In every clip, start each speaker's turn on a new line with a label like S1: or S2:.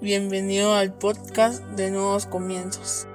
S1: Bienvenido al podcast de Nuevos Comienzos.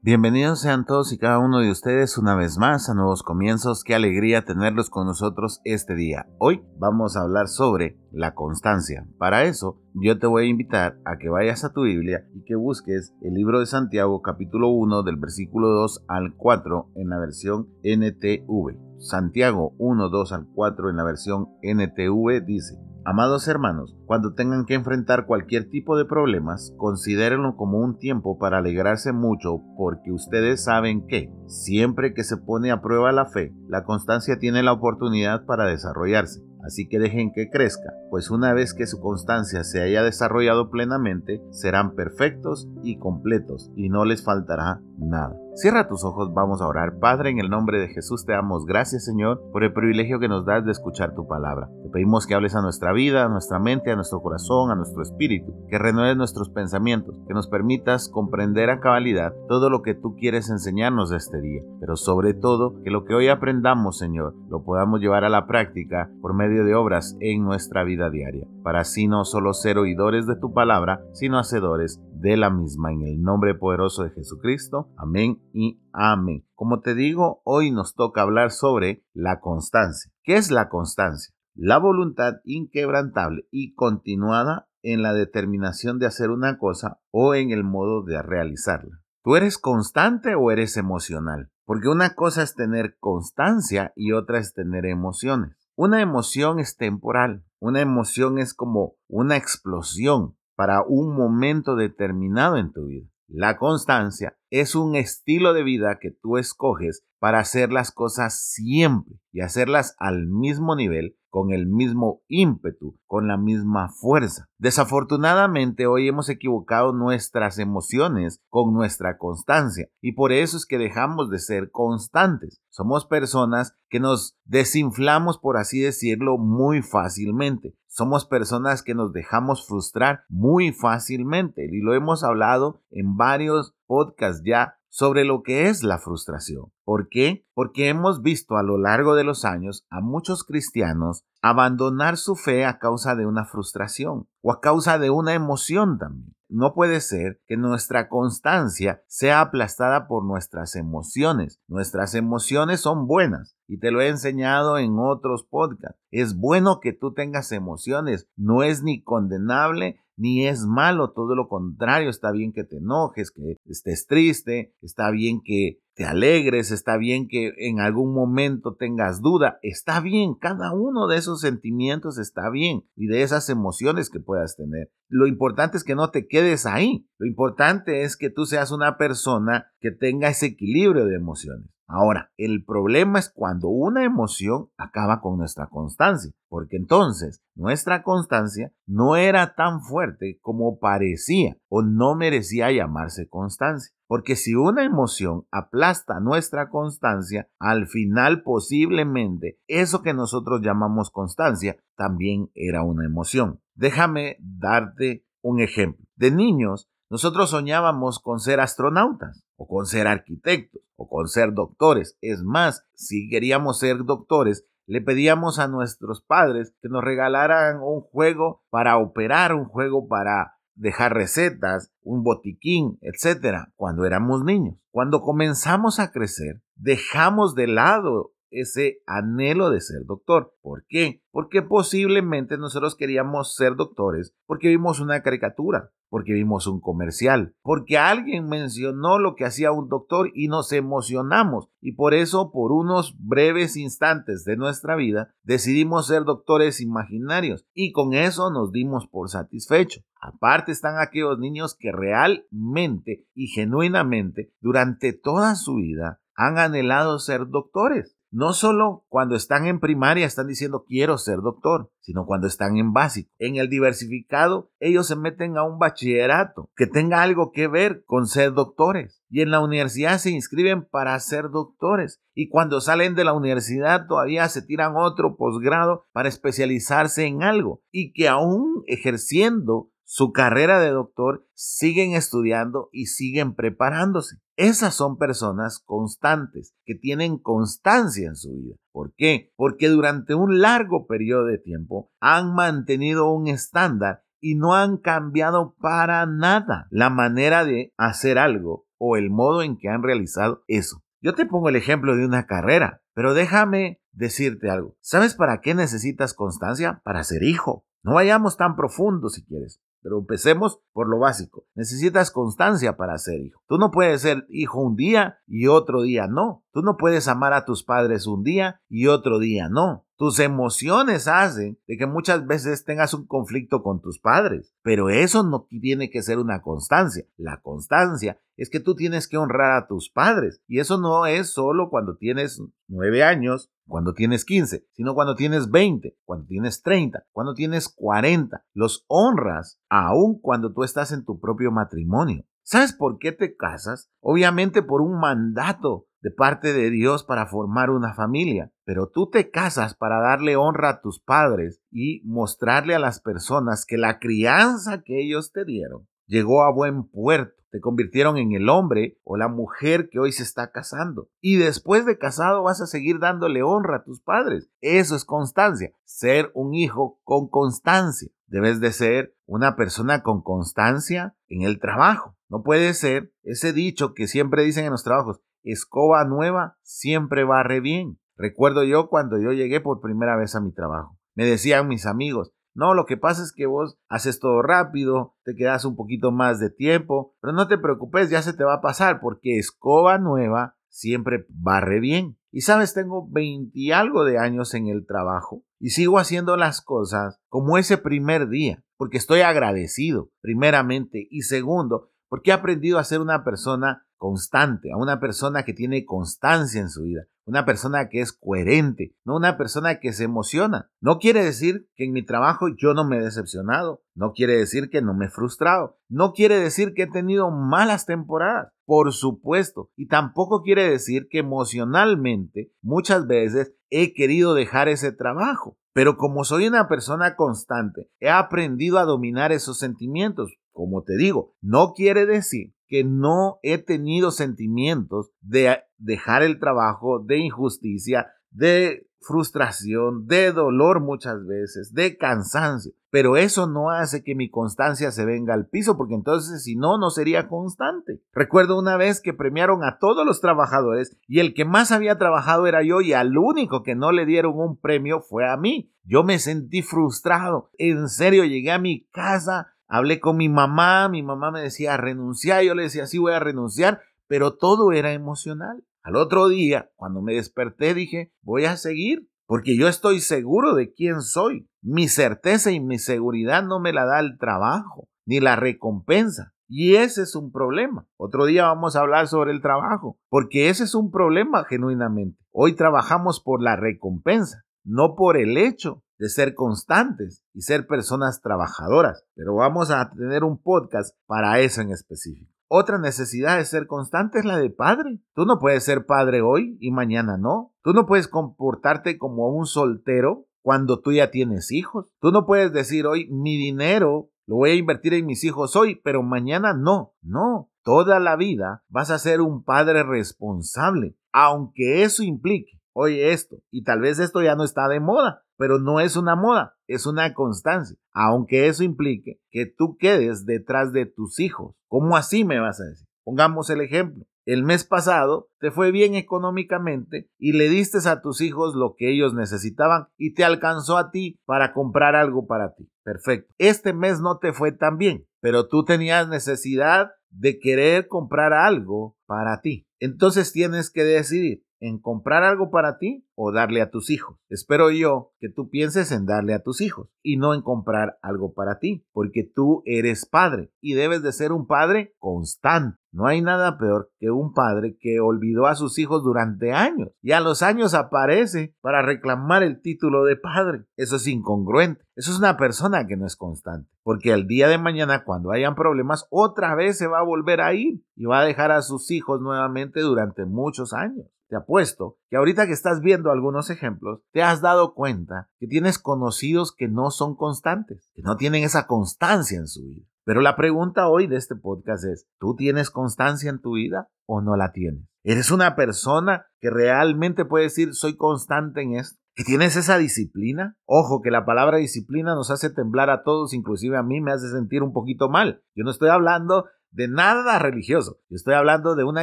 S2: Bienvenidos sean todos y cada uno de ustedes una vez más a Nuevos Comienzos. Qué alegría tenerlos con nosotros este día. Hoy vamos a hablar sobre la constancia. Para eso, yo te voy a invitar a que vayas a tu Biblia y que busques el libro de Santiago capítulo 1 del versículo 2 al 4 en la versión NTV. Santiago 1, 2 al 4 en la versión NTV dice, Amados hermanos, cuando tengan que enfrentar cualquier tipo de problemas, considérenlo como un tiempo para alegrarse mucho porque ustedes saben que, siempre que se pone a prueba la fe, la constancia tiene la oportunidad para desarrollarse. Así que dejen que crezca, pues una vez que su constancia se haya desarrollado plenamente, serán perfectos y completos y no les faltará nada. Cierra tus ojos, vamos a orar. Padre, en el nombre de Jesús te damos gracias, Señor, por el privilegio que nos das de escuchar tu palabra. Te pedimos que hables a nuestra vida, a nuestra mente, a nuestro corazón, a nuestro espíritu, que renueves nuestros pensamientos, que nos permitas comprender a cabalidad todo lo que tú quieres enseñarnos este día. Pero sobre todo, que lo que hoy aprendamos, Señor, lo podamos llevar a la práctica por medio de obras en nuestra vida diaria, para así no solo ser oidores de tu palabra, sino hacedores de la misma. En el nombre poderoso de Jesucristo. Amén y amén. Como te digo, hoy nos toca hablar sobre la constancia. ¿Qué es la constancia? La voluntad inquebrantable y continuada en la determinación de hacer una cosa o en el modo de realizarla. ¿Tú eres constante o eres emocional? Porque una cosa es tener constancia y otra es tener emociones. Una emoción es temporal, una emoción es como una explosión, para un momento determinado en tu vida. La constancia es un estilo de vida que tú escoges para hacer las cosas siempre y hacerlas al mismo nivel, con el mismo ímpetu, con la misma fuerza. Desafortunadamente hoy hemos equivocado nuestras emociones con nuestra constancia y por eso es que dejamos de ser constantes. Somos personas que nos desinflamos, por así decirlo, muy fácilmente. Somos personas que nos dejamos frustrar muy fácilmente y lo hemos hablado en varios podcasts ya sobre lo que es la frustración. ¿Por qué? Porque hemos visto a lo largo de los años a muchos cristianos abandonar su fe a causa de una frustración o a causa de una emoción también. No puede ser que nuestra constancia sea aplastada por nuestras emociones. Nuestras emociones son buenas y te lo he enseñado en otros podcasts. Es bueno que tú tengas emociones, no es ni condenable ni es malo, todo lo contrario, está bien que te enojes, que estés triste, está bien que te alegres, está bien que en algún momento tengas duda, está bien, cada uno de esos sentimientos está bien y de esas emociones que puedas tener. Lo importante es que no te quedes ahí, lo importante es que tú seas una persona que tenga ese equilibrio de emociones. Ahora, el problema es cuando una emoción acaba con nuestra constancia, porque entonces nuestra constancia no era tan fuerte como parecía o no merecía llamarse constancia. Porque si una emoción aplasta nuestra constancia, al final posiblemente eso que nosotros llamamos constancia también era una emoción. Déjame darte un ejemplo. De niños, nosotros soñábamos con ser astronautas o con ser arquitectos o con ser doctores. Es más, si queríamos ser doctores, le pedíamos a nuestros padres que nos regalaran un juego para operar, un juego para dejar recetas, un botiquín, etcétera, cuando éramos niños. Cuando comenzamos a crecer, dejamos de lado ese anhelo de ser doctor. ¿Por qué? Porque posiblemente nosotros queríamos ser doctores porque vimos una caricatura, porque vimos un comercial, porque alguien mencionó lo que hacía un doctor y nos emocionamos y por eso por unos breves instantes de nuestra vida decidimos ser doctores imaginarios y con eso nos dimos por satisfecho. Aparte están aquellos niños que realmente y genuinamente durante toda su vida han anhelado ser doctores no solo cuando están en primaria están diciendo quiero ser doctor, sino cuando están en básico. En el diversificado, ellos se meten a un bachillerato que tenga algo que ver con ser doctores. Y en la universidad se inscriben para ser doctores. Y cuando salen de la universidad todavía se tiran otro posgrado para especializarse en algo. Y que aún ejerciendo su carrera de doctor, siguen estudiando y siguen preparándose. Esas son personas constantes, que tienen constancia en su vida. ¿Por qué? Porque durante un largo periodo de tiempo han mantenido un estándar y no han cambiado para nada la manera de hacer algo o el modo en que han realizado eso. Yo te pongo el ejemplo de una carrera, pero déjame decirte algo. ¿Sabes para qué necesitas constancia? Para ser hijo. No vayamos tan profundo si quieres. Pero empecemos por lo básico. Necesitas constancia para ser hijo. Tú no puedes ser hijo un día y otro día no. Tú no puedes amar a tus padres un día y otro día no. Tus emociones hacen de que muchas veces tengas un conflicto con tus padres, pero eso no tiene que ser una constancia. La constancia es que tú tienes que honrar a tus padres y eso no es solo cuando tienes nueve años, cuando tienes 15, sino cuando tienes 20, cuando tienes 30, cuando tienes 40. Los honras aun cuando tú estás en tu propio matrimonio. ¿Sabes por qué te casas? Obviamente por un mandato de parte de Dios para formar una familia, pero tú te casas para darle honra a tus padres y mostrarle a las personas que la crianza que ellos te dieron llegó a buen puerto. Te convirtieron en el hombre o la mujer que hoy se está casando. Y después de casado vas a seguir dándole honra a tus padres. Eso es constancia. Ser un hijo con constancia. Debes de ser una persona con constancia en el trabajo. No puede ser ese dicho que siempre dicen en los trabajos, escoba nueva siempre barre bien. Recuerdo yo cuando yo llegué por primera vez a mi trabajo. Me decían mis amigos, no, lo que pasa es que vos haces todo rápido, te quedas un poquito más de tiempo, pero no te preocupes, ya se te va a pasar porque escoba nueva siempre barre bien. Y sabes, tengo 20 y algo de años en el trabajo y sigo haciendo las cosas como ese primer día, porque estoy agradecido, primeramente, y segundo, porque he aprendido a ser una persona constante, a una persona que tiene constancia en su vida, una persona que es coherente, no una persona que se emociona. No quiere decir que en mi trabajo yo no me he decepcionado, no quiere decir que no me he frustrado, no quiere decir que he tenido malas temporadas, por supuesto, y tampoco quiere decir que emocionalmente muchas veces he querido dejar ese trabajo. Pero como soy una persona constante, he aprendido a dominar esos sentimientos. Como te digo, no quiere decir que no he tenido sentimientos de dejar el trabajo, de injusticia, de frustración, de dolor muchas veces, de cansancio. Pero eso no hace que mi constancia se venga al piso, porque entonces si no, no sería constante. Recuerdo una vez que premiaron a todos los trabajadores y el que más había trabajado era yo y al único que no le dieron un premio fue a mí. Yo me sentí frustrado. En serio, llegué a mi casa Hablé con mi mamá, mi mamá me decía renunciar, yo le decía sí voy a renunciar, pero todo era emocional. Al otro día, cuando me desperté, dije voy a seguir, porque yo estoy seguro de quién soy. Mi certeza y mi seguridad no me la da el trabajo, ni la recompensa. Y ese es un problema. Otro día vamos a hablar sobre el trabajo, porque ese es un problema genuinamente. Hoy trabajamos por la recompensa, no por el hecho de ser constantes y ser personas trabajadoras. Pero vamos a tener un podcast para eso en específico. Otra necesidad de ser constante es la de padre. Tú no puedes ser padre hoy y mañana no. Tú no puedes comportarte como un soltero cuando tú ya tienes hijos. Tú no puedes decir hoy mi dinero lo voy a invertir en mis hijos hoy, pero mañana no. No, toda la vida vas a ser un padre responsable, aunque eso implique, oye esto, y tal vez esto ya no está de moda, pero no es una moda, es una constancia, aunque eso implique que tú quedes detrás de tus hijos. ¿Cómo así me vas a decir? Pongamos el ejemplo. El mes pasado te fue bien económicamente y le diste a tus hijos lo que ellos necesitaban y te alcanzó a ti para comprar algo para ti. Perfecto. Este mes no te fue tan bien, pero tú tenías necesidad de querer comprar algo para ti. Entonces tienes que decidir en comprar algo para ti o darle a tus hijos. Espero yo que tú pienses en darle a tus hijos y no en comprar algo para ti, porque tú eres padre y debes de ser un padre constante. No hay nada peor que un padre que olvidó a sus hijos durante años y a los años aparece para reclamar el título de padre. Eso es incongruente. Eso es una persona que no es constante, porque el día de mañana cuando hayan problemas otra vez se va a volver a ir y va a dejar a sus hijos nuevamente durante muchos años. Te apuesto que ahorita que estás viendo algunos ejemplos, te has dado cuenta que tienes conocidos que no son constantes, que no tienen esa constancia en su vida. Pero la pregunta hoy de este podcast es, ¿tú tienes constancia en tu vida o no la tienes? ¿Eres una persona que realmente puede decir, soy constante en esto? ¿Que tienes esa disciplina? Ojo, que la palabra disciplina nos hace temblar a todos, inclusive a mí me hace sentir un poquito mal. Yo no estoy hablando de nada religioso, yo estoy hablando de una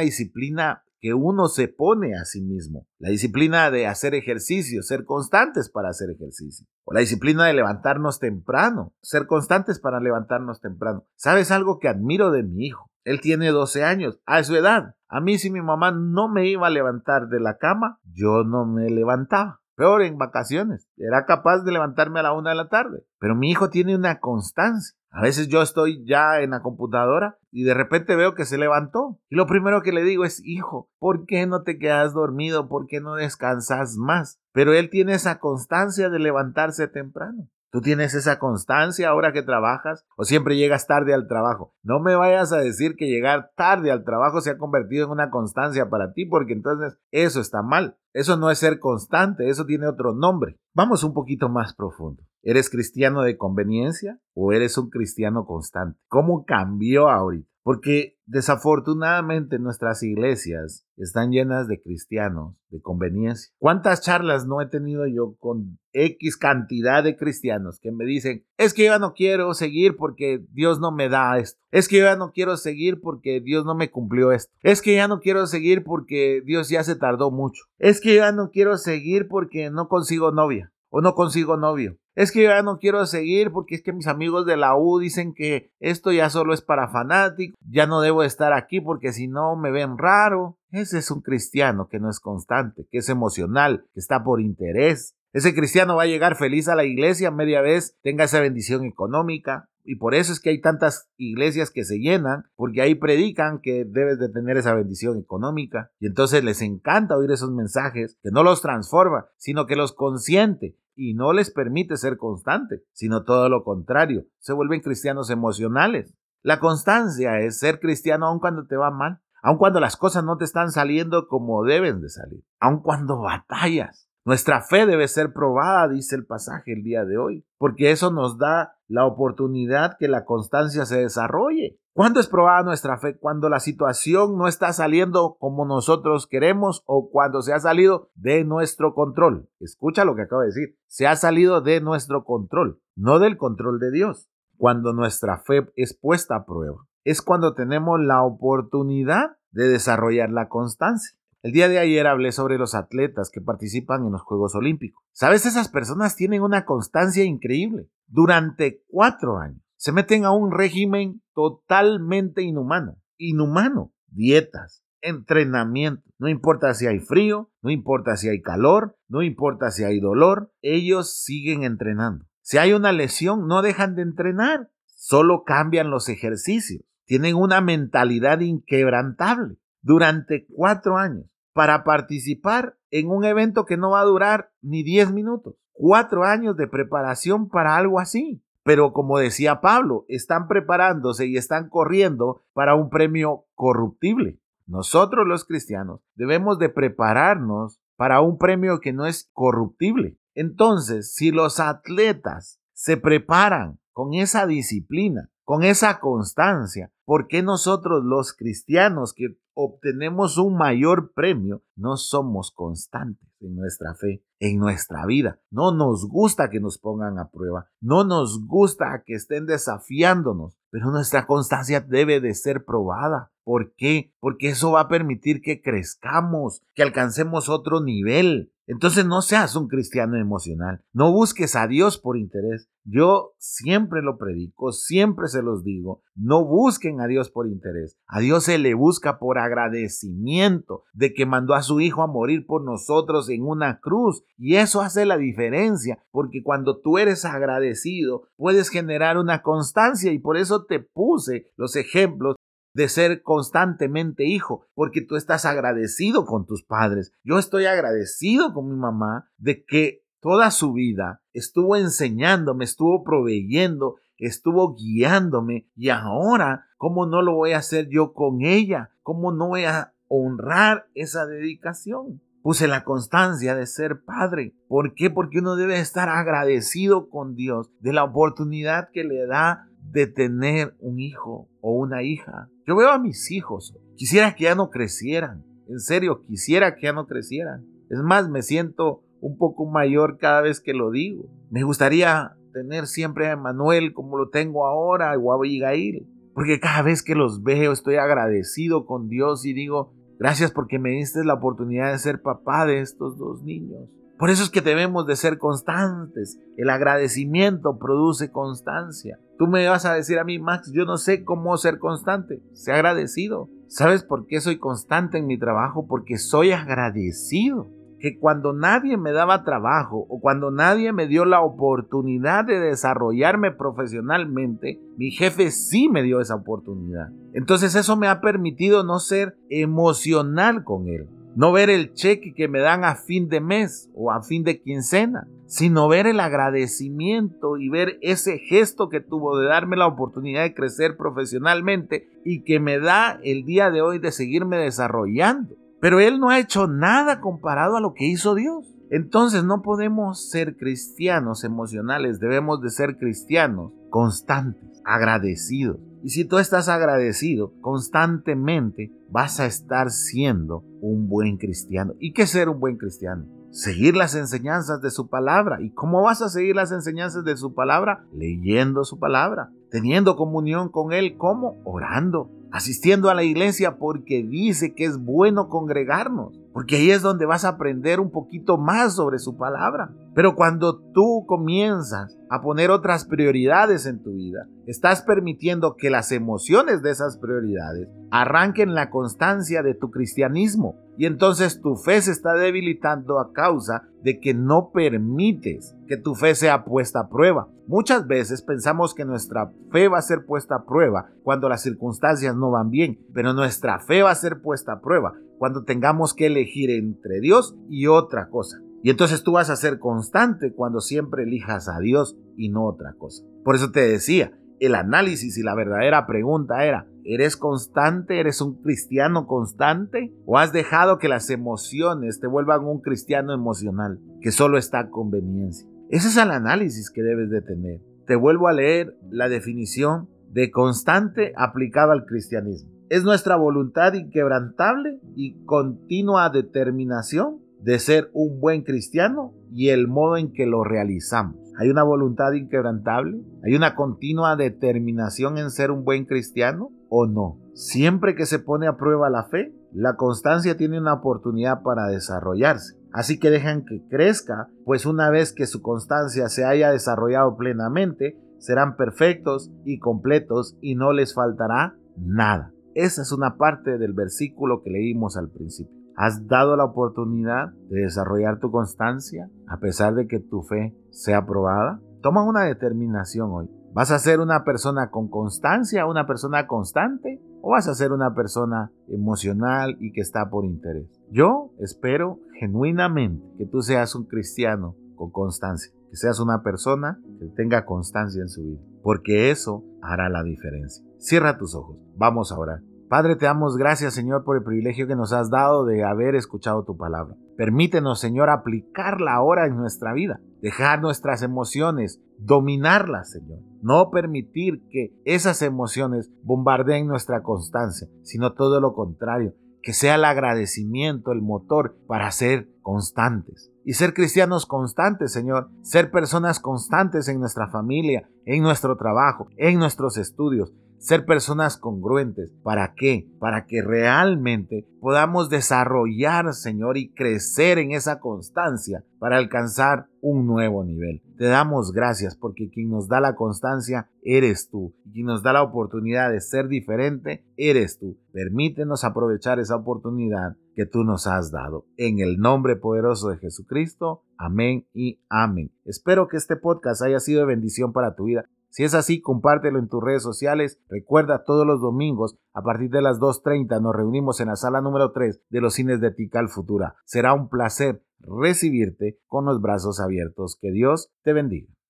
S2: disciplina que uno se pone a sí mismo. La disciplina de hacer ejercicio, ser constantes para hacer ejercicio. O la disciplina de levantarnos temprano, ser constantes para levantarnos temprano. ¿Sabes algo que admiro de mi hijo? Él tiene 12 años, a su edad. A mí si mi mamá no me iba a levantar de la cama, yo no me levantaba. Peor en vacaciones. Era capaz de levantarme a la una de la tarde. Pero mi hijo tiene una constancia. A veces yo estoy ya en la computadora y de repente veo que se levantó. Y lo primero que le digo es, hijo, ¿por qué no te quedas dormido? ¿Por qué no descansas más? Pero él tiene esa constancia de levantarse temprano. ¿Tú tienes esa constancia ahora que trabajas o siempre llegas tarde al trabajo? No me vayas a decir que llegar tarde al trabajo se ha convertido en una constancia para ti porque entonces eso está mal. Eso no es ser constante, eso tiene otro nombre. Vamos un poquito más profundo. ¿Eres cristiano de conveniencia o eres un cristiano constante? ¿Cómo cambió ahorita? Porque desafortunadamente nuestras iglesias están llenas de cristianos de conveniencia. ¿Cuántas charlas no he tenido yo con X cantidad de cristianos que me dicen, es que yo ya no quiero seguir porque Dios no me da esto. Es que yo ya no quiero seguir porque Dios no me cumplió esto. Es que ya no quiero seguir porque Dios ya se tardó mucho. Es que ya no quiero seguir porque no consigo novia o no consigo novio. Es que yo ya no quiero seguir porque es que mis amigos de la U dicen que esto ya solo es para fanáticos, ya no debo estar aquí porque si no me ven raro. Ese es un cristiano que no es constante, que es emocional, que está por interés. Ese cristiano va a llegar feliz a la iglesia media vez, tenga esa bendición económica, y por eso es que hay tantas iglesias que se llenan, porque ahí predican que debes de tener esa bendición económica. Y entonces les encanta oír esos mensajes que no los transforma, sino que los consiente y no les permite ser constante, sino todo lo contrario, se vuelven cristianos emocionales. La constancia es ser cristiano aun cuando te va mal, aun cuando las cosas no te están saliendo como deben de salir, aun cuando batallas. Nuestra fe debe ser probada, dice el pasaje el día de hoy, porque eso nos da la oportunidad que la constancia se desarrolle. ¿Cuándo es probada nuestra fe? Cuando la situación no está saliendo como nosotros queremos o cuando se ha salido de nuestro control. Escucha lo que acabo de decir. Se ha salido de nuestro control, no del control de Dios. Cuando nuestra fe es puesta a prueba, es cuando tenemos la oportunidad de desarrollar la constancia. El día de ayer hablé sobre los atletas que participan en los Juegos Olímpicos. Sabes, esas personas tienen una constancia increíble. Durante cuatro años se meten a un régimen totalmente inhumano. Inhumano. Dietas, entrenamiento. No importa si hay frío, no importa si hay calor, no importa si hay dolor, ellos siguen entrenando. Si hay una lesión, no dejan de entrenar, solo cambian los ejercicios. Tienen una mentalidad inquebrantable durante cuatro años para participar en un evento que no va a durar ni 10 minutos. Cuatro años de preparación para algo así. Pero como decía Pablo, están preparándose y están corriendo para un premio corruptible. Nosotros los cristianos debemos de prepararnos para un premio que no es corruptible. Entonces, si los atletas se preparan con esa disciplina, con esa constancia, ¿por qué nosotros los cristianos que obtenemos un mayor premio, no somos constantes en nuestra fe, en nuestra vida. No nos gusta que nos pongan a prueba, no nos gusta que estén desafiándonos, pero nuestra constancia debe de ser probada. ¿Por qué? Porque eso va a permitir que crezcamos, que alcancemos otro nivel. Entonces no seas un cristiano emocional, no busques a Dios por interés. Yo siempre lo predico, siempre se los digo, no busquen a Dios por interés. A Dios se le busca por agradecimiento de que mandó a su Hijo a morir por nosotros en una cruz. Y eso hace la diferencia, porque cuando tú eres agradecido, puedes generar una constancia y por eso te puse los ejemplos de ser constantemente hijo, porque tú estás agradecido con tus padres. Yo estoy agradecido con mi mamá de que toda su vida estuvo enseñándome, estuvo proveyendo, estuvo guiándome y ahora, ¿cómo no lo voy a hacer yo con ella? ¿Cómo no voy a honrar esa dedicación? Puse la constancia de ser padre. ¿Por qué? Porque uno debe estar agradecido con Dios de la oportunidad que le da de tener un hijo o una hija. Yo veo a mis hijos. Quisiera que ya no crecieran. En serio, quisiera que ya no crecieran. Es más, me siento un poco mayor cada vez que lo digo. Me gustaría tener siempre a Emanuel como lo tengo ahora o a Abigail. Porque cada vez que los veo estoy agradecido con Dios y digo, gracias porque me diste la oportunidad de ser papá de estos dos niños. Por eso es que debemos de ser constantes. El agradecimiento produce constancia. Tú me vas a decir a mí, Max, yo no sé cómo ser constante. Sé agradecido. ¿Sabes por qué soy constante en mi trabajo? Porque soy agradecido que cuando nadie me daba trabajo o cuando nadie me dio la oportunidad de desarrollarme profesionalmente, mi jefe sí me dio esa oportunidad. Entonces eso me ha permitido no ser emocional con él, no ver el cheque que me dan a fin de mes o a fin de quincena, sino ver el agradecimiento y ver ese gesto que tuvo de darme la oportunidad de crecer profesionalmente y que me da el día de hoy de seguirme desarrollando. Pero Él no ha hecho nada comparado a lo que hizo Dios. Entonces no podemos ser cristianos emocionales, debemos de ser cristianos constantes, agradecidos. Y si tú estás agradecido constantemente, vas a estar siendo un buen cristiano. ¿Y qué ser un buen cristiano? Seguir las enseñanzas de su palabra. ¿Y cómo vas a seguir las enseñanzas de su palabra? Leyendo su palabra, teniendo comunión con Él, ¿cómo? Orando, asistiendo a la iglesia porque dice que es bueno congregarnos, porque ahí es donde vas a aprender un poquito más sobre su palabra. Pero cuando tú comienzas a poner otras prioridades en tu vida, estás permitiendo que las emociones de esas prioridades arranquen la constancia de tu cristianismo. Y entonces tu fe se está debilitando a causa de que no permites que tu fe sea puesta a prueba. Muchas veces pensamos que nuestra fe va a ser puesta a prueba cuando las circunstancias no van bien, pero nuestra fe va a ser puesta a prueba cuando tengamos que elegir entre Dios y otra cosa. Y entonces tú vas a ser constante cuando siempre elijas a Dios y no otra cosa. Por eso te decía, el análisis y la verdadera pregunta era, ¿eres constante? ¿Eres un cristiano constante? ¿O has dejado que las emociones te vuelvan un cristiano emocional que solo está a conveniencia? Ese es el análisis que debes de tener. Te vuelvo a leer la definición de constante aplicada al cristianismo. Es nuestra voluntad inquebrantable y continua determinación de ser un buen cristiano y el modo en que lo realizamos. Hay una voluntad inquebrantable, hay una continua determinación en ser un buen cristiano o no. Siempre que se pone a prueba la fe, la constancia tiene una oportunidad para desarrollarse. Así que dejan que crezca, pues una vez que su constancia se haya desarrollado plenamente, serán perfectos y completos y no les faltará nada. Esa es una parte del versículo que leímos al principio. ¿Has dado la oportunidad de desarrollar tu constancia a pesar de que tu fe sea probada? Toma una determinación hoy. ¿Vas a ser una persona con constancia, una persona constante? ¿O vas a ser una persona emocional y que está por interés? Yo espero genuinamente que tú seas un cristiano con constancia, que seas una persona que tenga constancia en su vida, porque eso hará la diferencia. Cierra tus ojos, vamos a orar. Padre, te damos gracias, Señor, por el privilegio que nos has dado de haber escuchado tu palabra. Permítenos, Señor, aplicarla ahora en nuestra vida, dejar nuestras emociones, dominarlas, Señor. No permitir que esas emociones bombardeen nuestra constancia, sino todo lo contrario, que sea el agradecimiento el motor para ser constantes. Y ser cristianos constantes, Señor, ser personas constantes en nuestra familia, en nuestro trabajo, en nuestros estudios, ser personas congruentes. ¿Para qué? Para que realmente podamos desarrollar, Señor, y crecer en esa constancia para alcanzar un nuevo nivel. Te damos gracias porque quien nos da la constancia eres tú. Y quien nos da la oportunidad de ser diferente eres tú. Permítenos aprovechar esa oportunidad que tú nos has dado. En el nombre poderoso de Jesucristo. Amén y amén. Espero que este podcast haya sido de bendición para tu vida. Si es así, compártelo en tus redes sociales. Recuerda, todos los domingos, a partir de las 2.30, nos reunimos en la sala número 3 de los cines de Tical Futura. Será un placer recibirte con los brazos abiertos. Que Dios te bendiga.